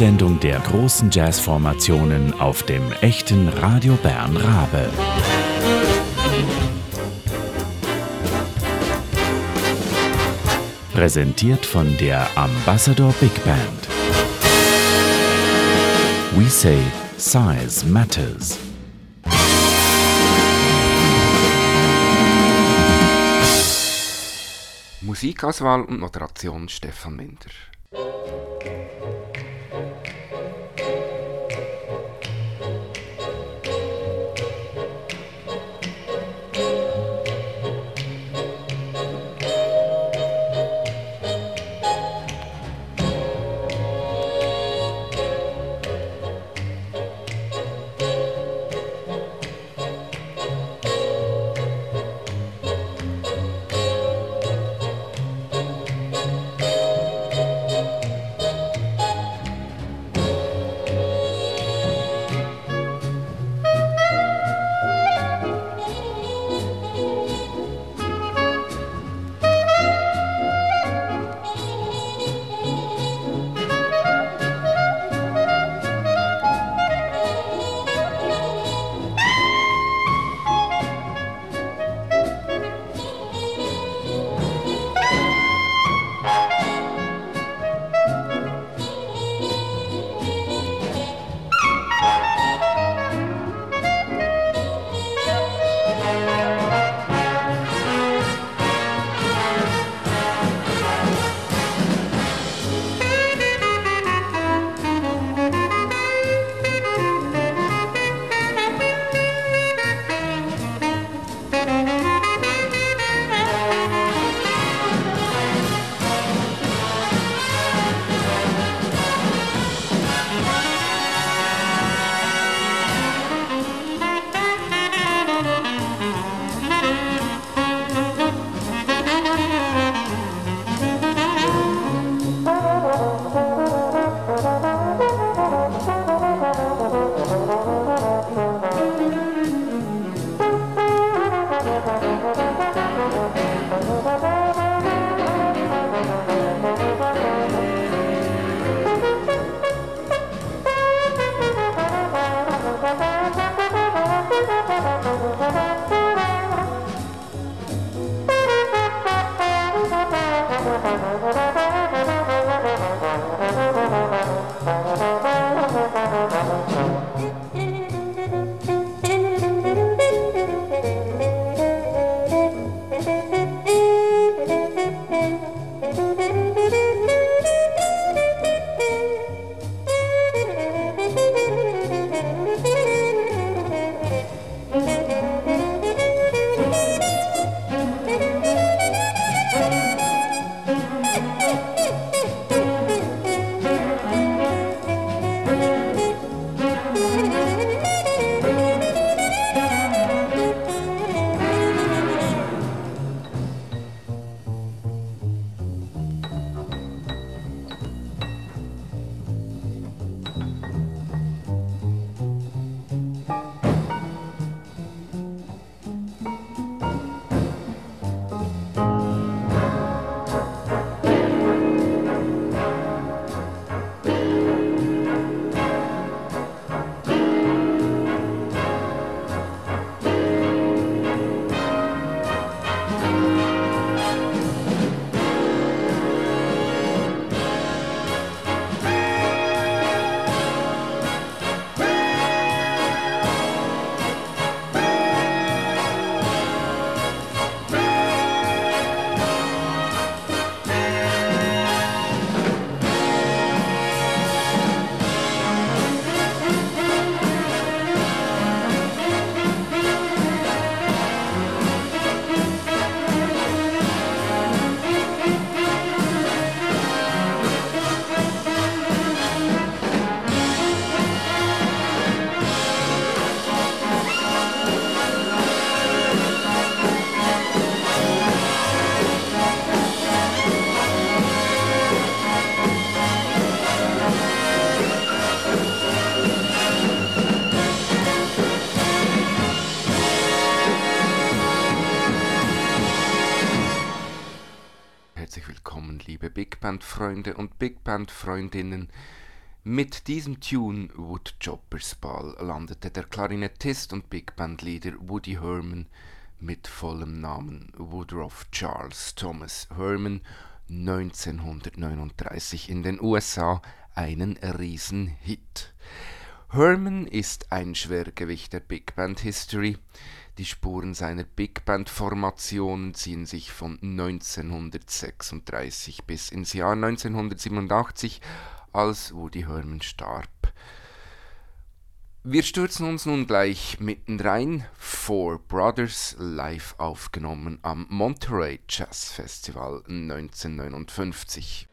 Sendung der großen Jazzformationen auf dem echten Radio Bern Rabe. Präsentiert von der Ambassador Big Band. We say size matters. Musikauswahl und Moderation Stefan Minder. Freunde und Big Band Freundinnen. Mit diesem Tune Woodchoppers Ball landete der Klarinettist und Big Band Leader Woody Herman mit vollem Namen Woodruff Charles Thomas Herman 1939 in den USA einen Riesenhit. Herman ist ein Schwergewicht der Big Band History. Die Spuren seiner Big Band Formation ziehen sich von 1936 bis ins Jahr 1987, als Woody Herman starb. Wir stürzen uns nun gleich mitten rein. Four Brothers live aufgenommen am Monterey Jazz Festival 1959.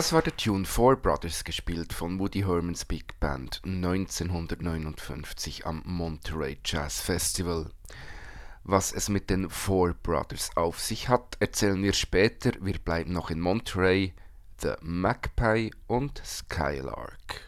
Das war der Tune Four Brothers, gespielt von Woody Hermans Big Band 1959 am Monterey Jazz Festival. Was es mit den Four Brothers auf sich hat, erzählen wir später. Wir bleiben noch in Monterey, The Magpie und Skylark.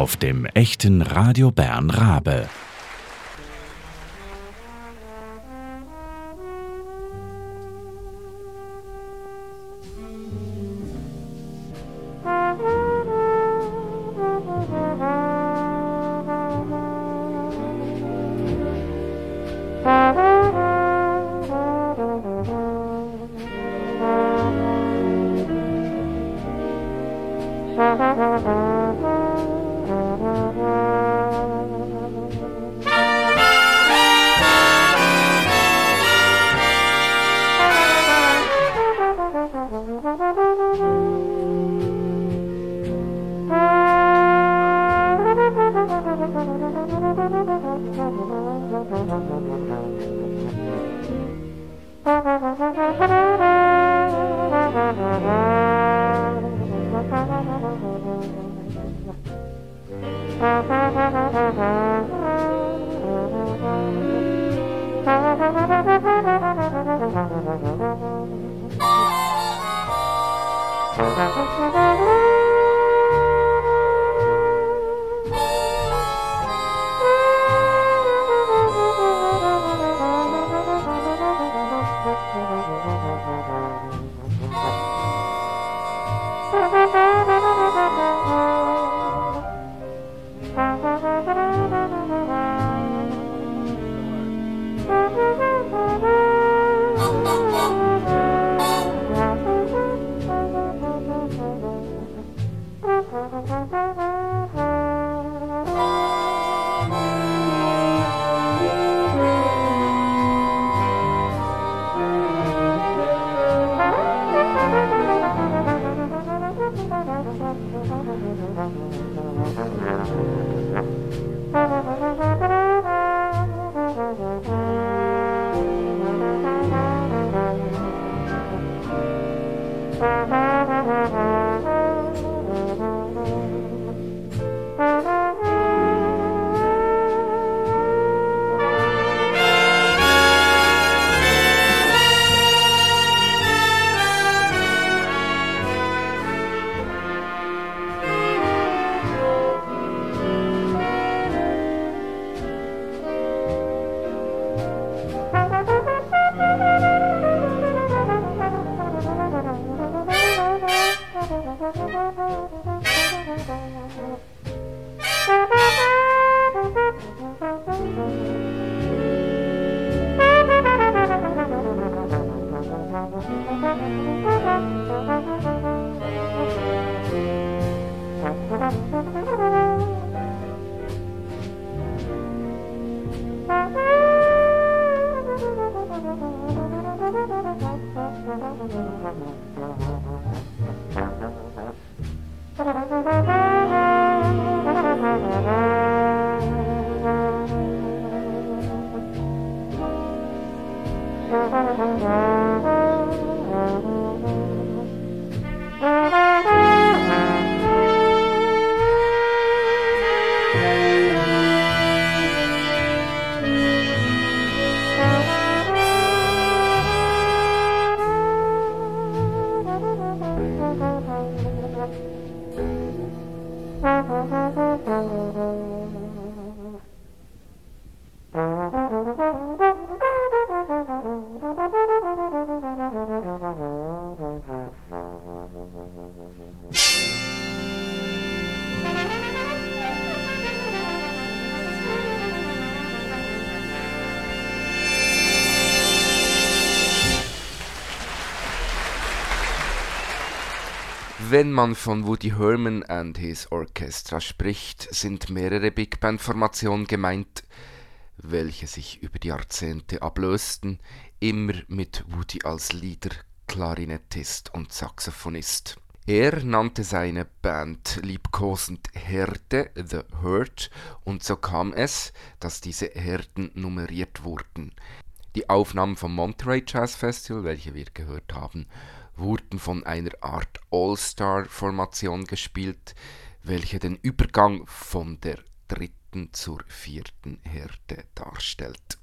Auf dem echten Radio Bern Rabe. Wenn man von Woody Herman and his Orchestra spricht, sind mehrere Big Band Formationen gemeint, welche sich über die Jahrzehnte ablösten, immer mit Woody als Leader, Klarinettist und Saxophonist. Er nannte seine Band liebkosend Herde, The Herd, und so kam es, dass diese Herden nummeriert wurden. Die Aufnahmen vom Monterey Jazz Festival, welche wir gehört haben, wurden von einer Art All-Star-Formation gespielt, welche den Übergang von der dritten zur vierten Härte darstellt.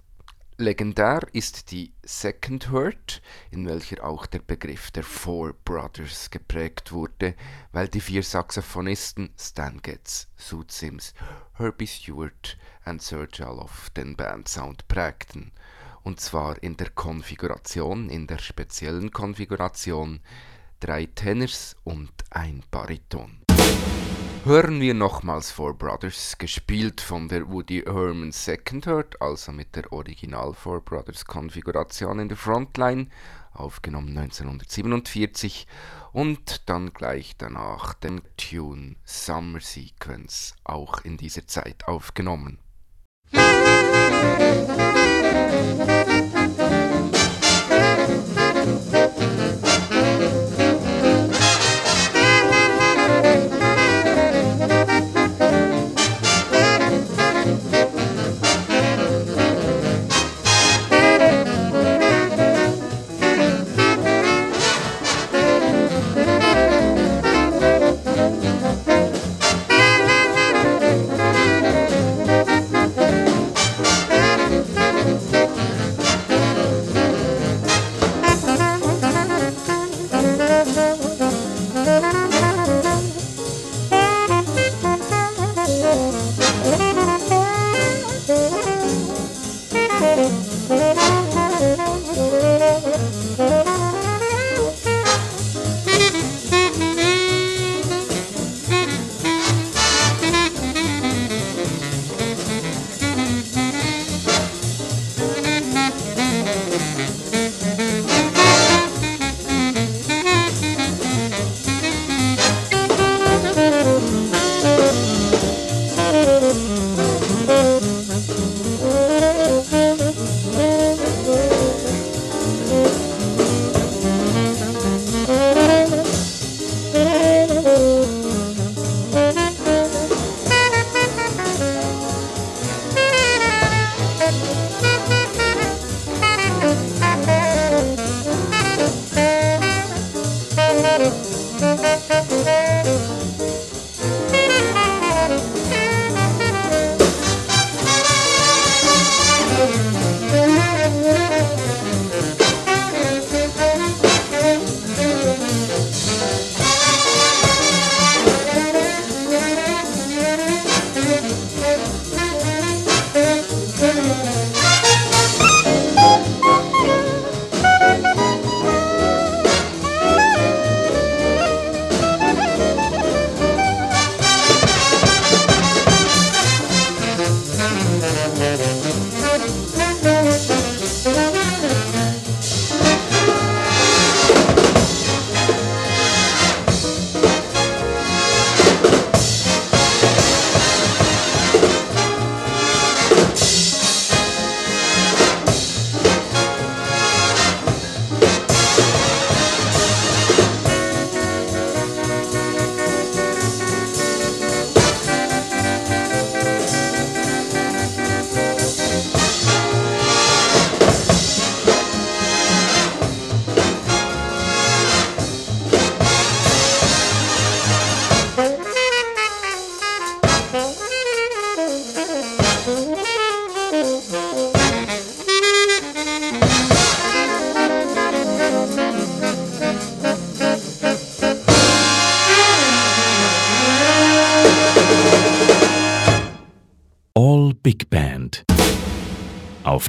Legendär ist die Second Hurt, in welcher auch der Begriff der Four Brothers geprägt wurde, weil die vier Saxophonisten Stan Getz, Sue Sims, Herbie Stewart und Sir Jaloff den Bandsound prägten, und zwar in der Konfiguration, in der speziellen Konfiguration drei Tenors und ein Bariton hören wir nochmals Four Brothers, gespielt von der Woody Herman Second Third, also mit der Original Four Brothers Konfiguration in der Frontline, aufgenommen 1947 und dann gleich danach den Tune Summer Sequence, auch in dieser Zeit aufgenommen. Música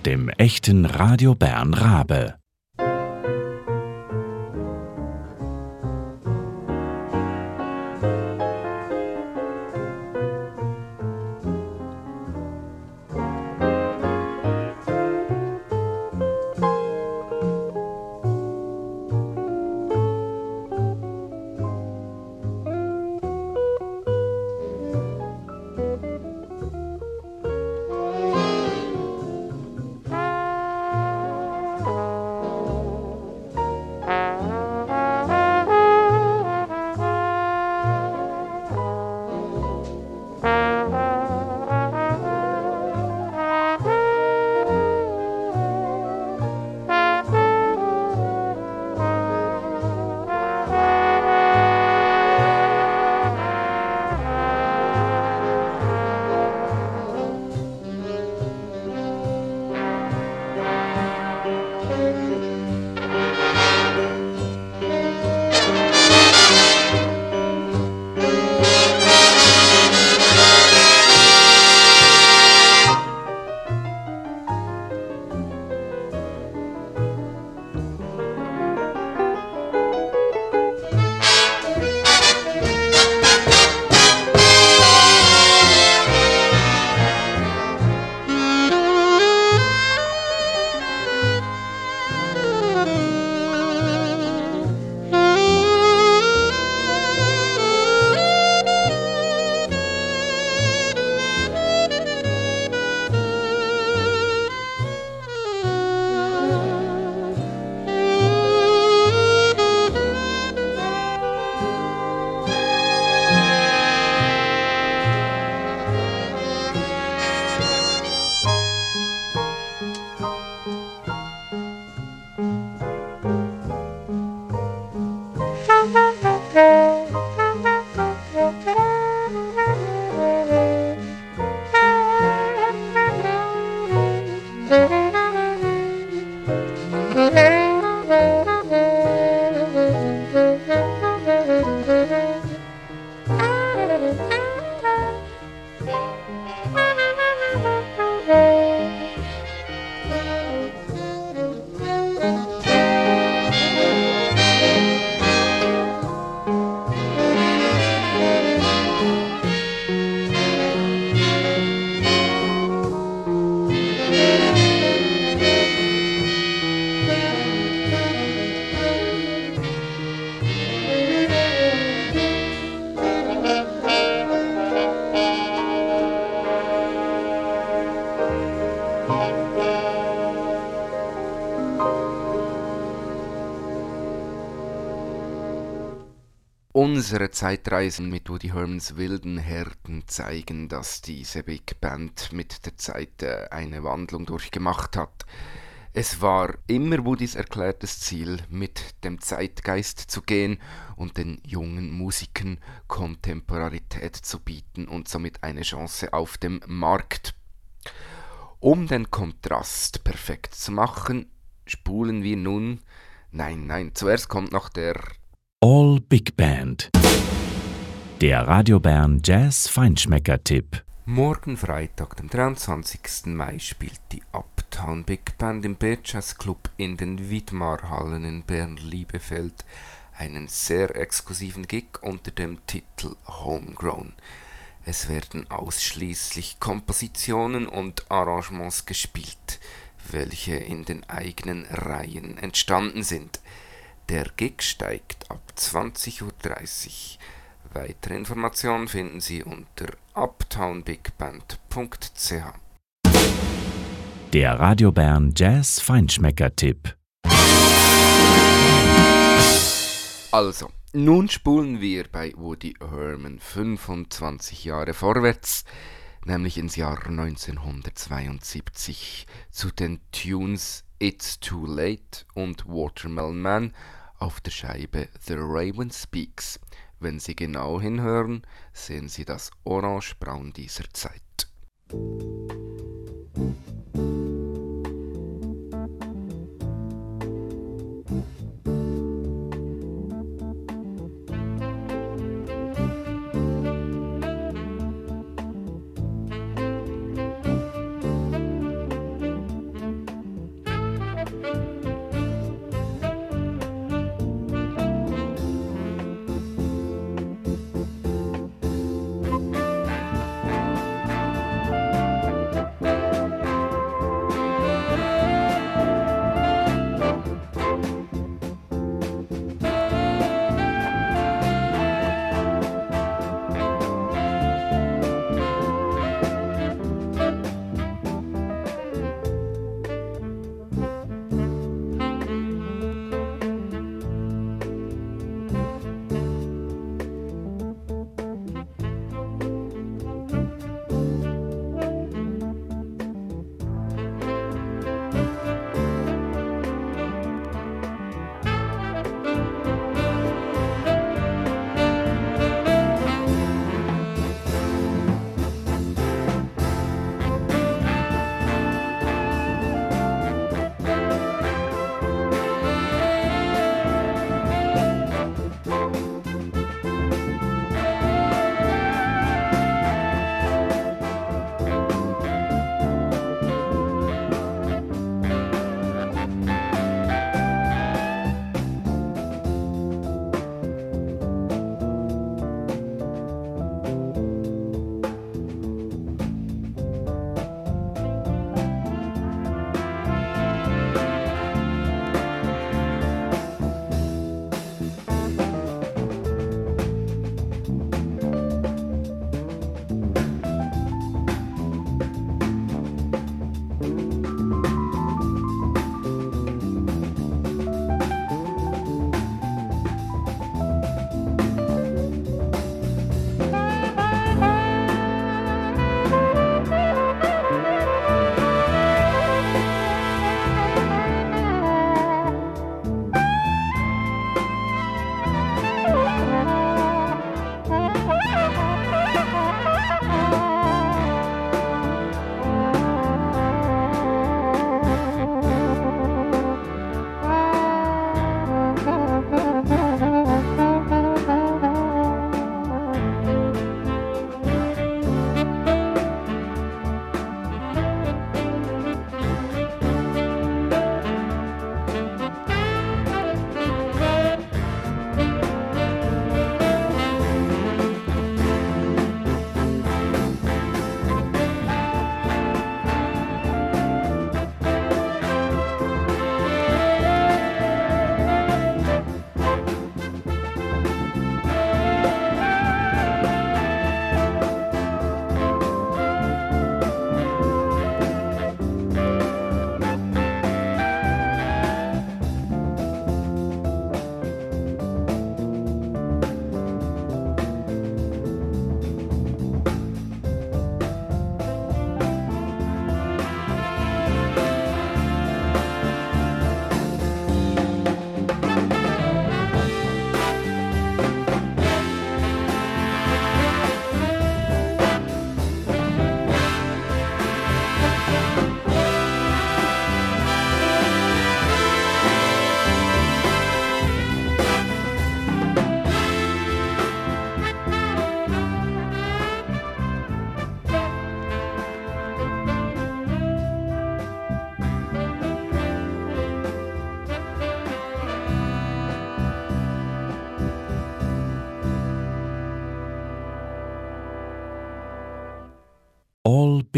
dem echten Radio Bern Rabe. Unsere Zeitreisen mit Woody Hermans wilden Herden zeigen, dass diese Big Band mit der Zeit äh, eine Wandlung durchgemacht hat. Es war immer Woodys erklärtes Ziel, mit dem Zeitgeist zu gehen und den jungen Musikern Kontemporarität zu bieten und somit eine Chance auf dem Markt. Um den Kontrast perfekt zu machen, spulen wir nun. Nein, nein, zuerst kommt noch der All Big Band. Der Radio Bern Jazz Feinschmecker-Tipp. Morgen Freitag, dem 23. Mai, spielt die Uptown Big Band im Jazz Club in den Widmarhallen in Bern-Liebefeld einen sehr exklusiven Gig unter dem Titel Homegrown. Es werden ausschließlich Kompositionen und Arrangements gespielt, welche in den eigenen Reihen entstanden sind. Der Gig steigt ab 20.30 Uhr. Weitere Informationen finden Sie unter uptownbigband.ch. Der Radio Bern Jazz Feinschmecker-Tipp. Also, nun spulen wir bei Woody Herman 25 Jahre vorwärts, nämlich ins Jahr 1972 zu den Tunes It's Too Late und Watermelon Man auf der Scheibe The Raven Speaks. Wenn Sie genau hinhören, sehen Sie das Orangebraun dieser Zeit.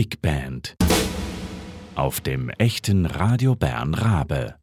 Big Band auf dem echten Radio Bern Rabe.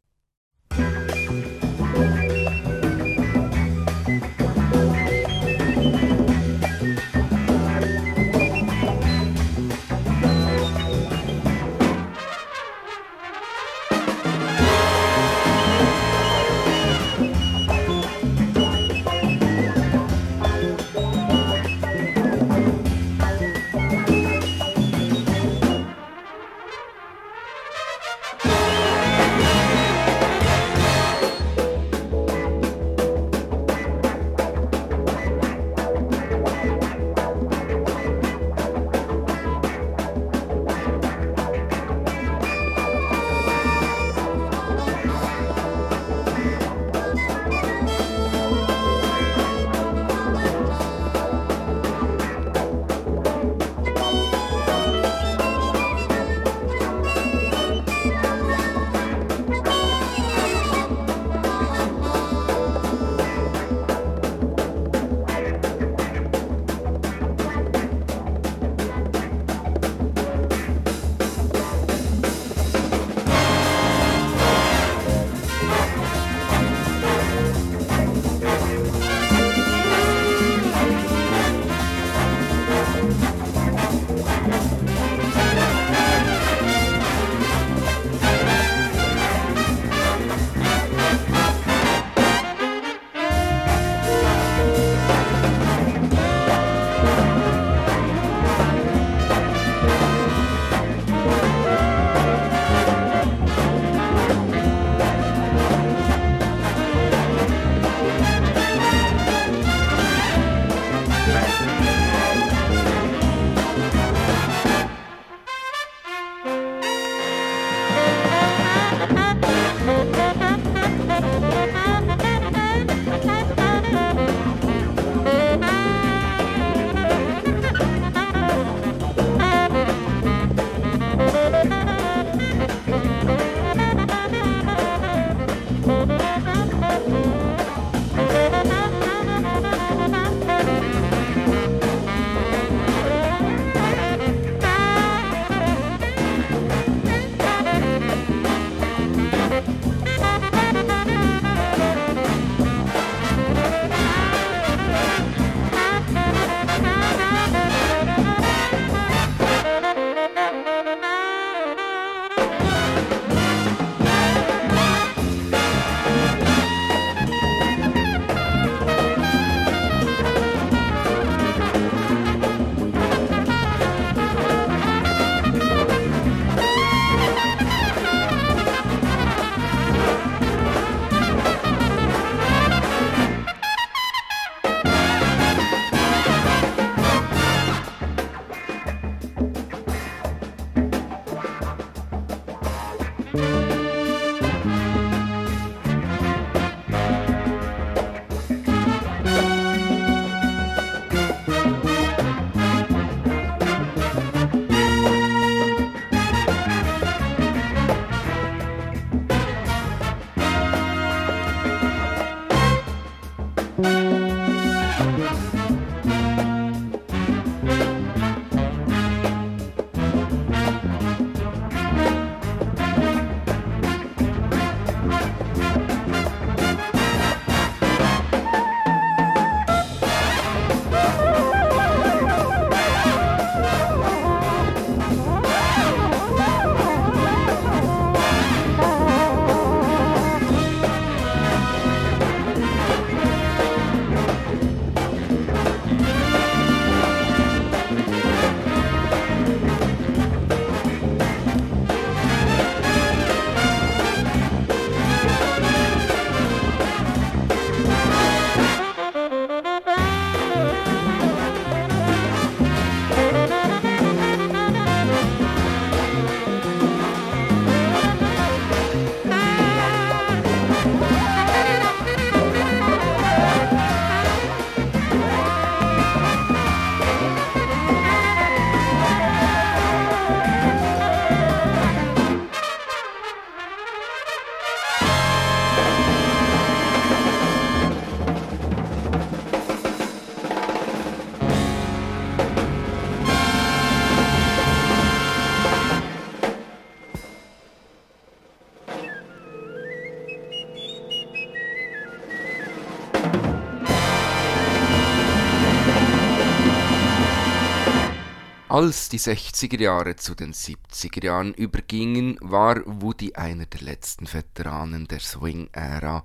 Als die 60er Jahre zu den 70er Jahren übergingen, war Woody einer der letzten Veteranen der Swing-Ära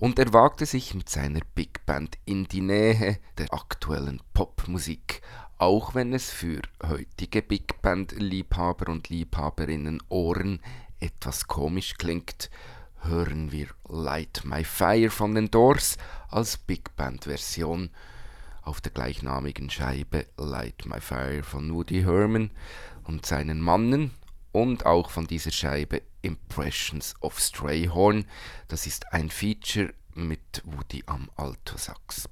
und er wagte sich mit seiner Big Band in die Nähe der aktuellen Popmusik, auch wenn es für heutige Big Band-Liebhaber und Liebhaberinnen Ohren etwas komisch klingt, hören wir Light My Fire von den Doors als Big Band-Version auf der gleichnamigen Scheibe Light My Fire von Woody Herman und seinen Mannen und auch von dieser Scheibe Impressions of Strayhorn. Das ist ein Feature mit Woody am Altosax.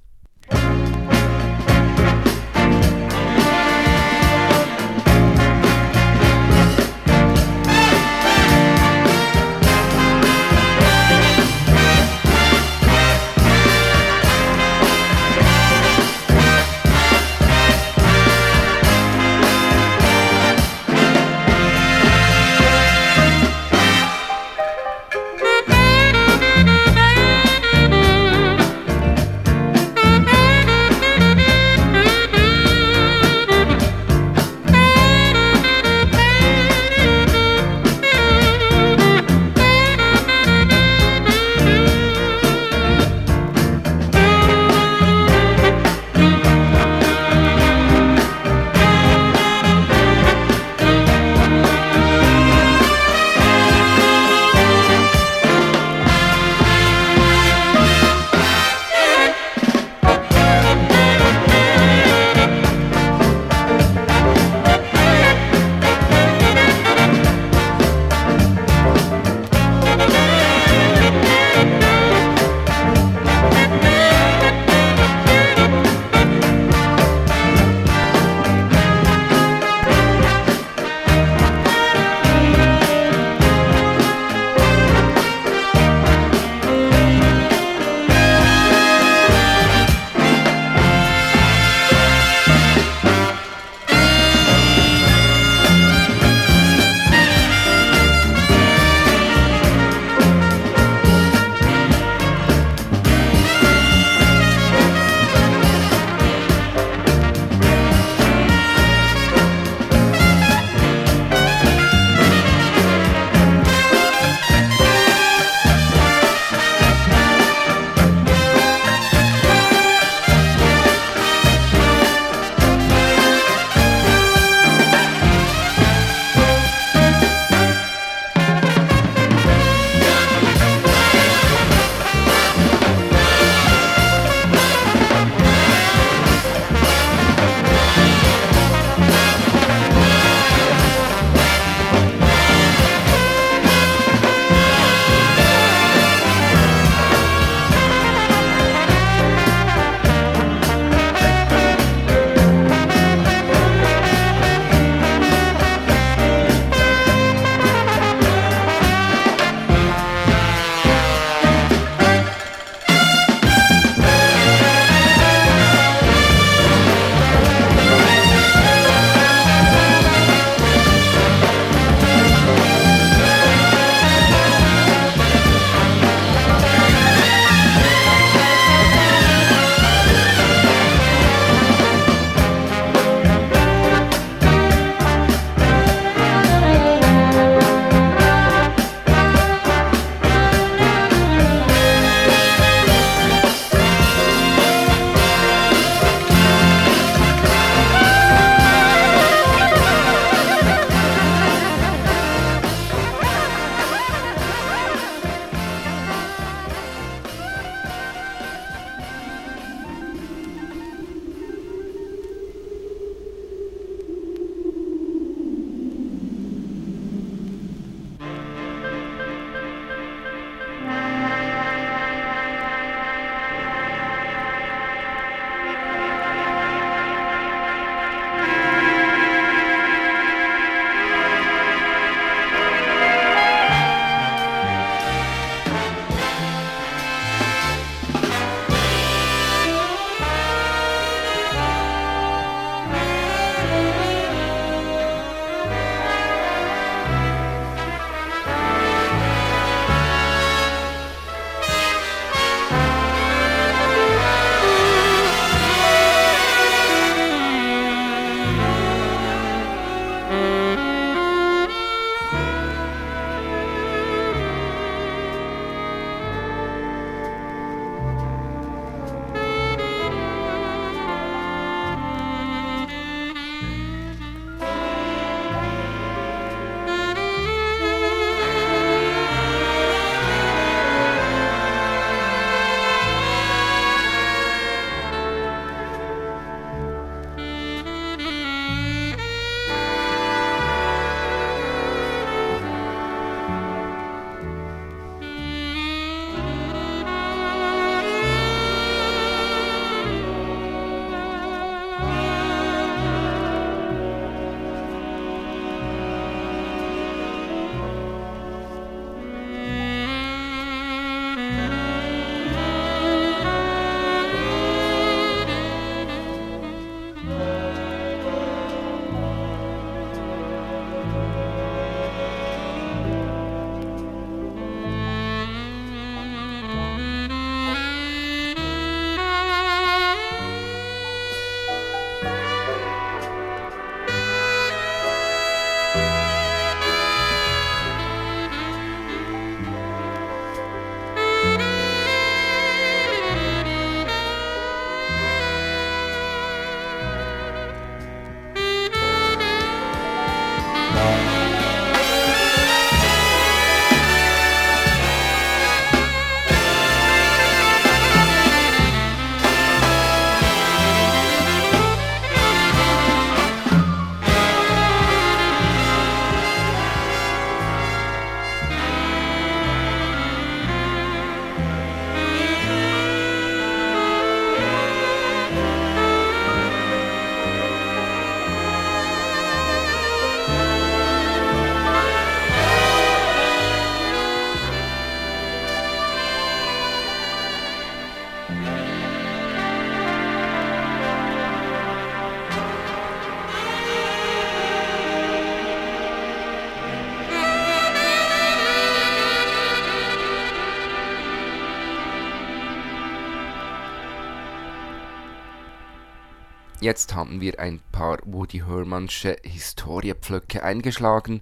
Jetzt haben wir ein paar Woody Hermansche Historiepflöcke eingeschlagen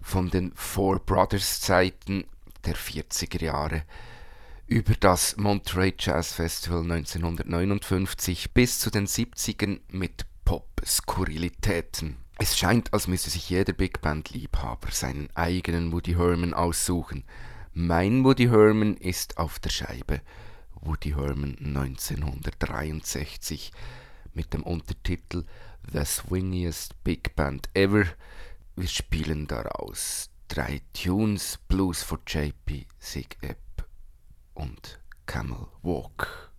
von den Four Brothers Zeiten der 40er Jahre über das Monterey Jazz Festival 1959 bis zu den 70ern mit Pop-Skurrilitäten. Es scheint, als müsse sich jeder Big Band-Liebhaber seinen eigenen Woody Herman aussuchen. Mein Woody Herman ist auf der Scheibe Woody Herman 1963 mit dem Untertitel The Swingiest Big Band Ever. Wir spielen daraus drei Tunes, Blues for JP, Sig Ebb und Camel Walk.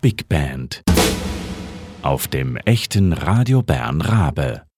Big Band. Auf dem echten Radio Bern Rabe.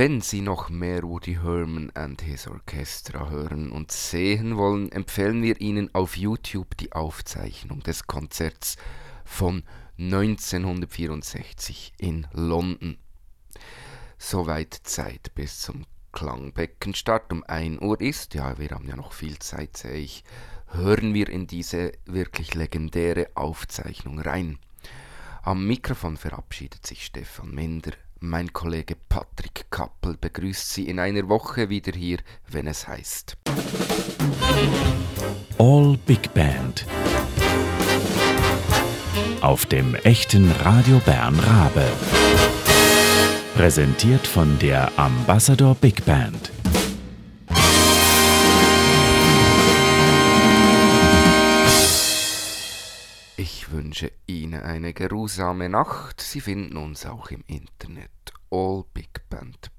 Wenn Sie noch mehr Woody Herman and His Orchestra hören und sehen wollen, empfehlen wir Ihnen auf YouTube die Aufzeichnung des Konzerts von 1964 in London. Soweit Zeit bis zum Klangbeckenstart um 1 Uhr ist. Ja, wir haben ja noch viel Zeit, sehe ich. Hören wir in diese wirklich legendäre Aufzeichnung rein. Am Mikrofon verabschiedet sich Stefan Minder. Mein Kollege Patrick Kappel begrüßt Sie in einer Woche wieder hier, wenn es heißt. All Big Band. Auf dem echten Radio Bern Rabe. Präsentiert von der Ambassador Big Band. Ich wünsche Ihnen eine geruhsame Nacht. Sie finden uns auch im Internet allbigband.ch.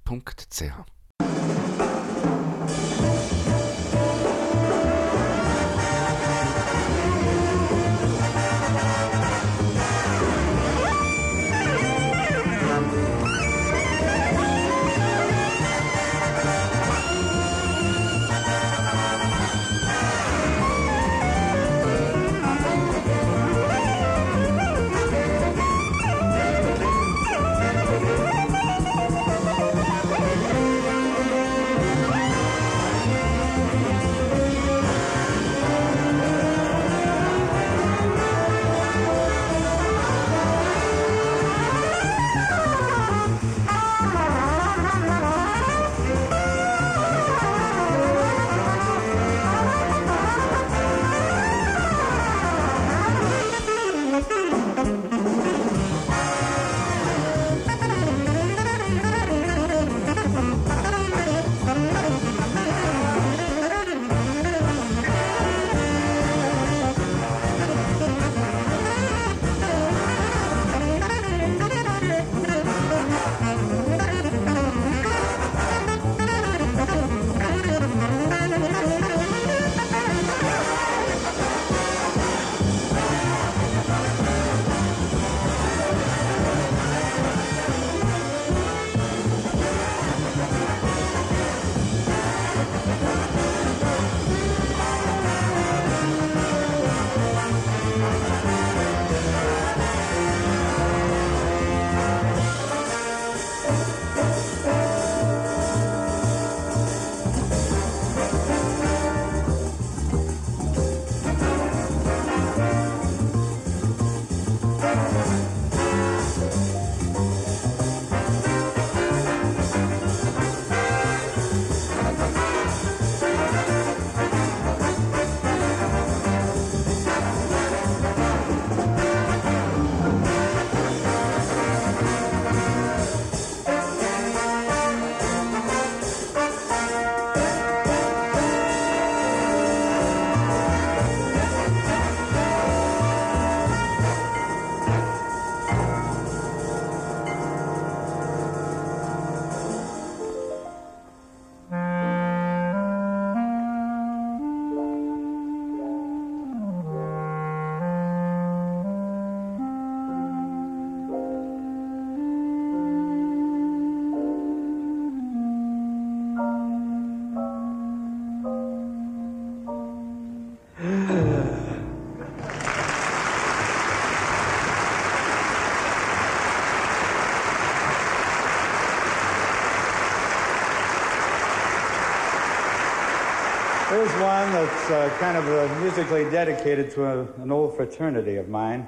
uh, kind of uh, musically dedicated to a, an old fraternity of mine.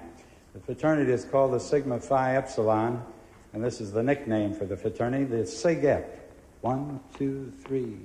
The fraternity is called the Sigma Phi Epsilon, and this is the nickname for the fraternity, the Sig Ep. One, two, three.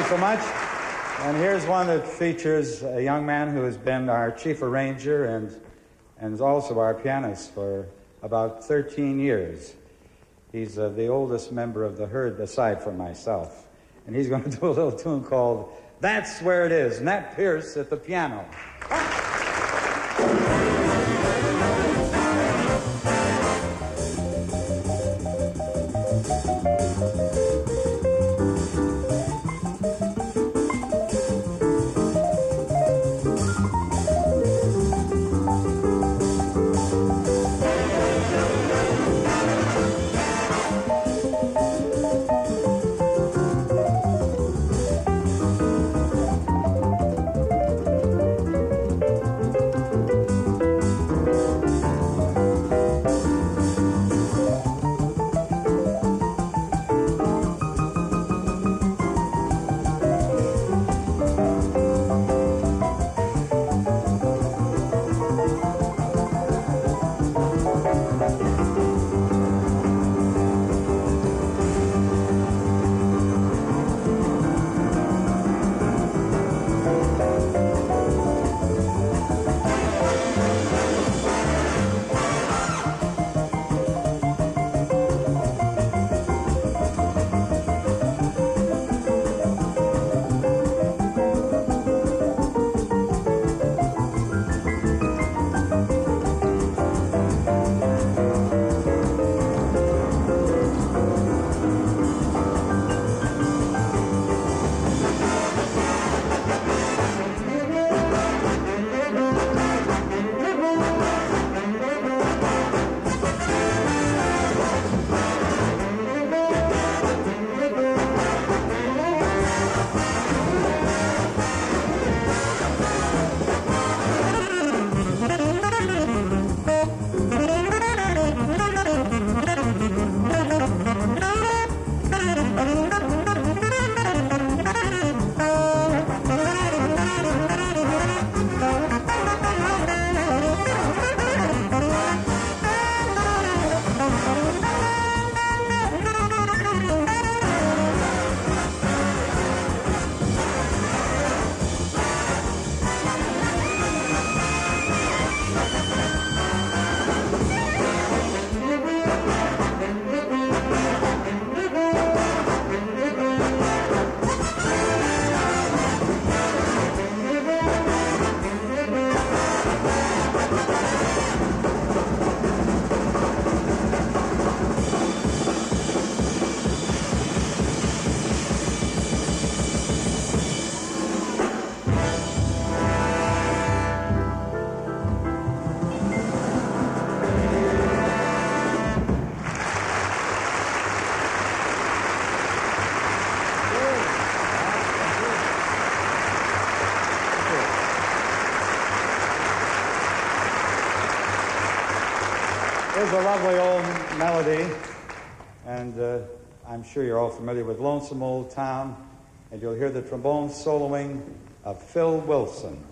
You so much. And here's one that features a young man who has been our chief arranger and, and is also our pianist for about 13 years. He's uh, the oldest member of the herd aside from myself. And he's going to do a little tune called That's Where It Is. Nat Pierce at the piano. A lovely old melody, and uh, I'm sure you're all familiar with Lonesome Old Town, and you'll hear the trombone soloing of Phil Wilson.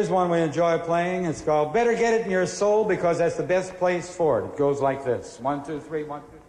Here's one we enjoy playing. It's called Better Get It in Your Soul because that's the best place for it. It goes like this one, two, three, one, two.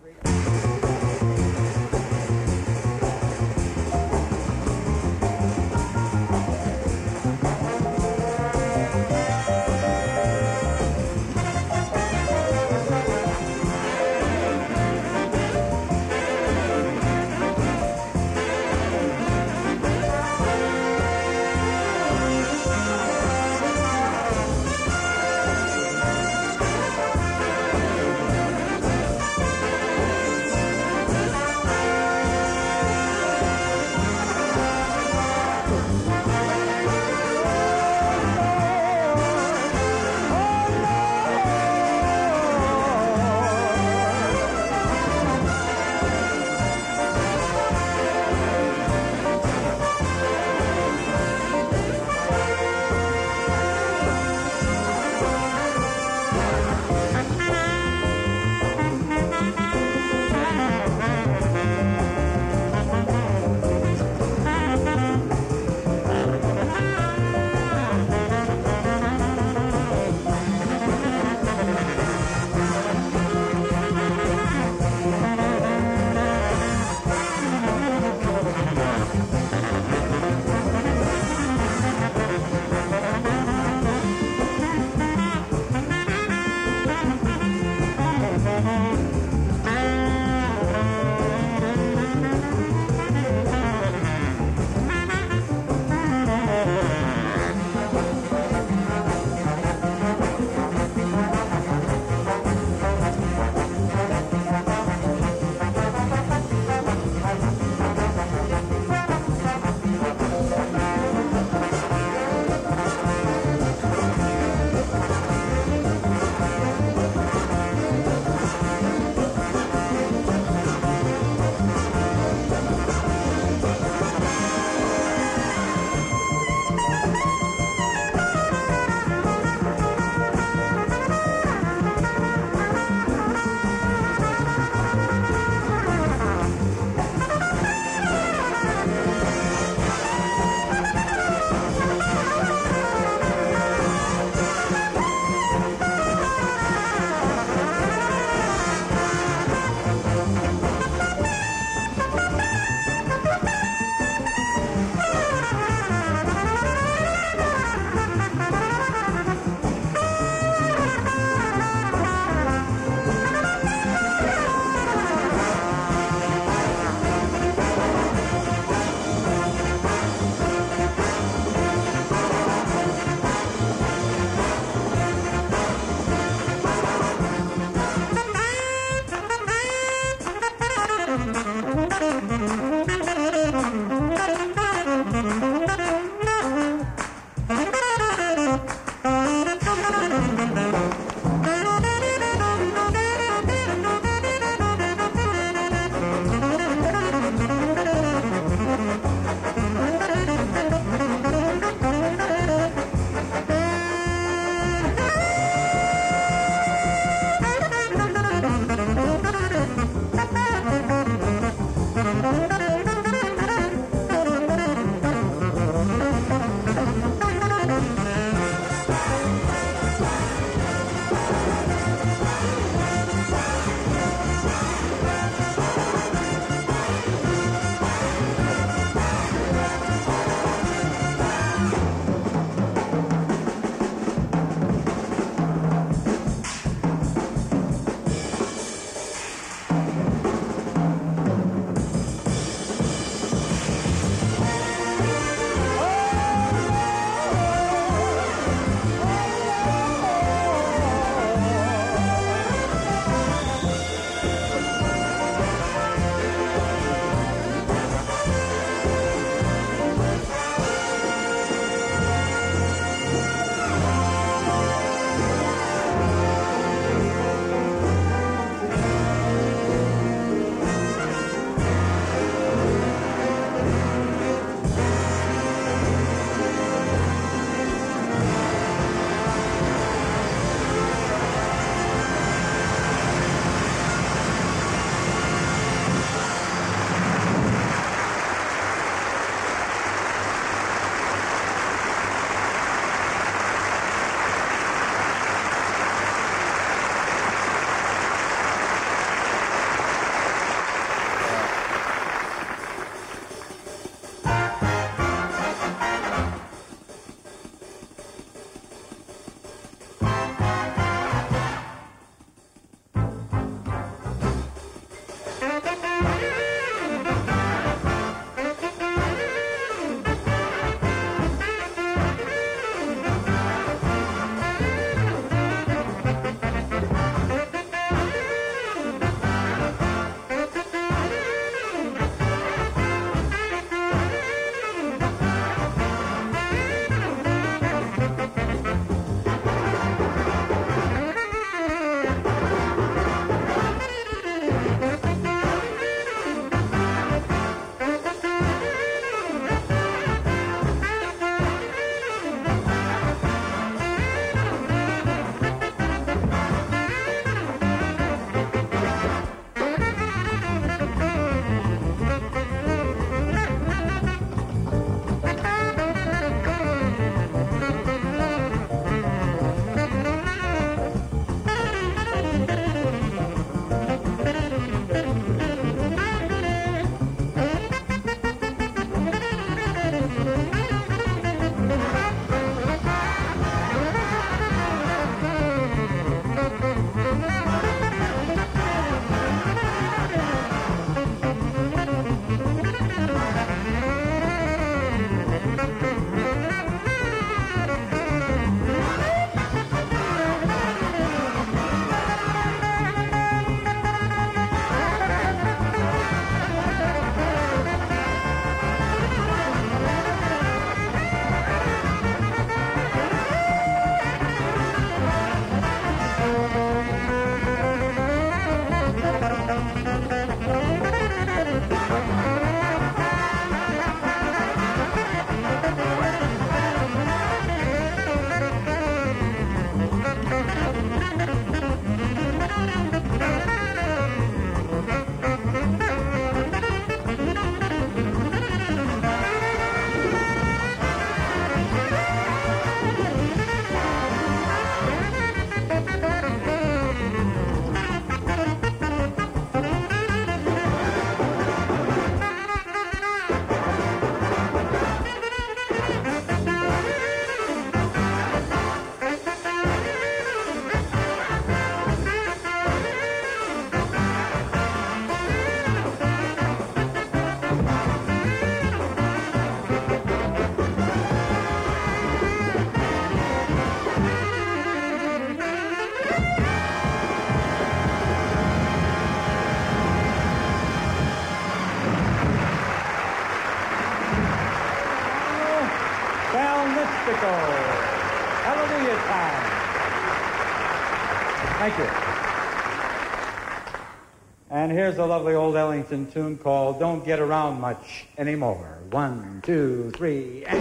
A lovely old Ellington tune called Don't Get Around Much Anymore. One, two, three, and...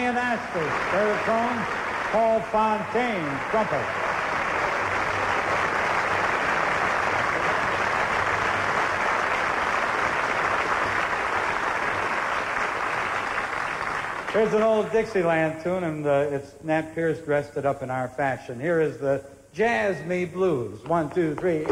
Tommy Anastas, baritone, Paul Fontaine, trumpet. Here's an old Dixieland tune, and uh, it's Nat Pierce dressed it up in our fashion. Here is the Jazz Me Blues. One, two, three.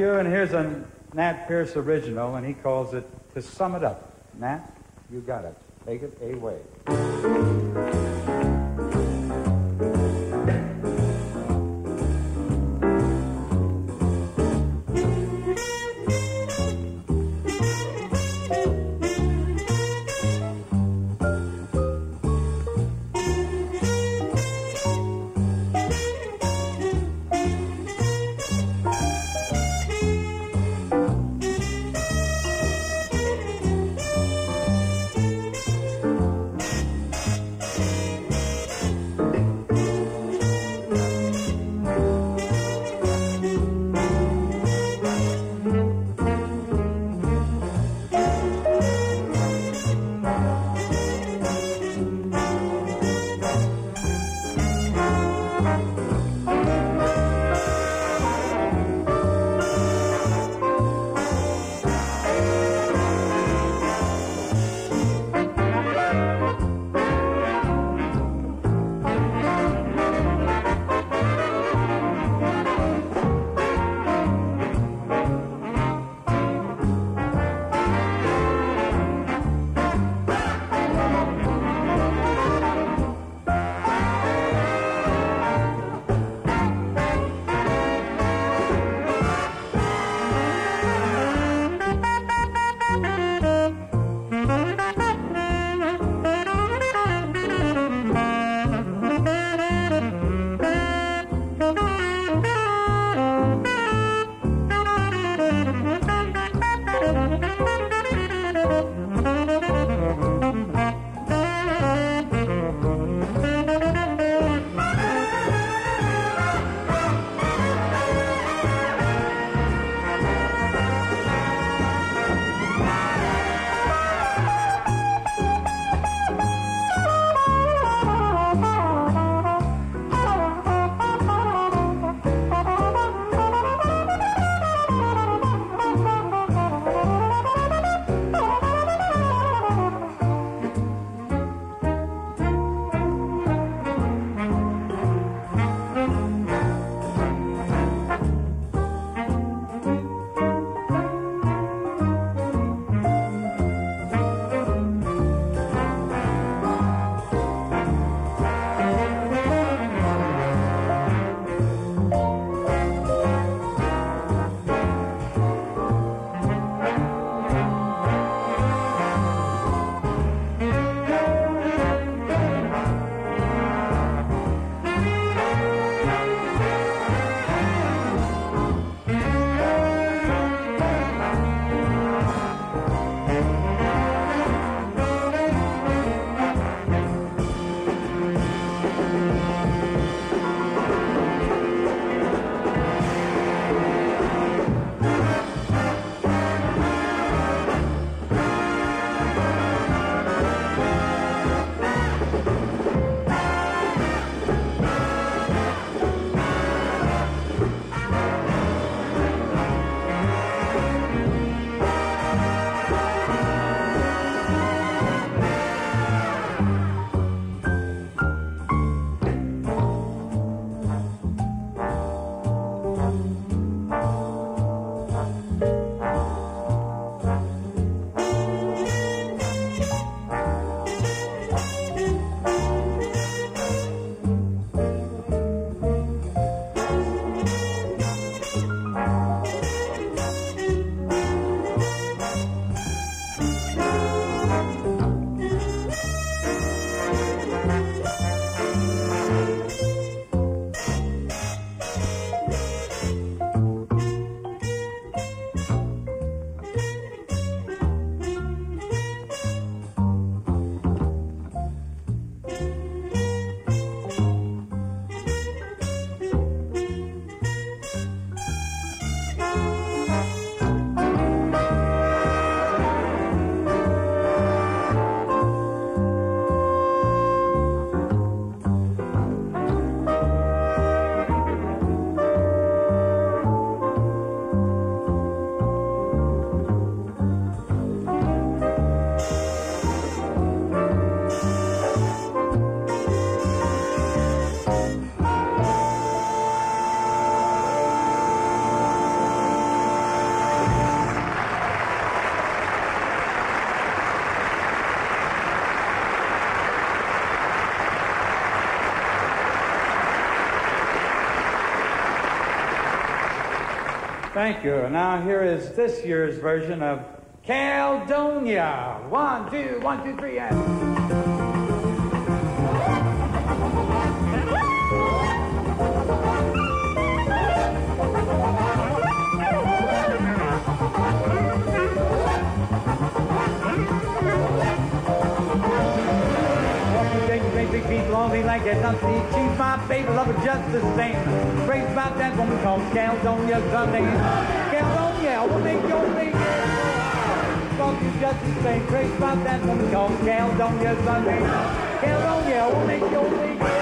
You. And here's a Nat Pierce original, and he calls it To Sum It Up. Nat, you got it. Take it away. Thank you. Now here is this year's version of Caledonia. One, two, one, two, three, and. Like a dusty. She's my baby, love her just the same. Crazy about that woman called Caledonia Sunday. Caledonia, will make your baby. Love you just the same. Crazy about that woman called Caledonia Sunday. Caledonia, will make your baby.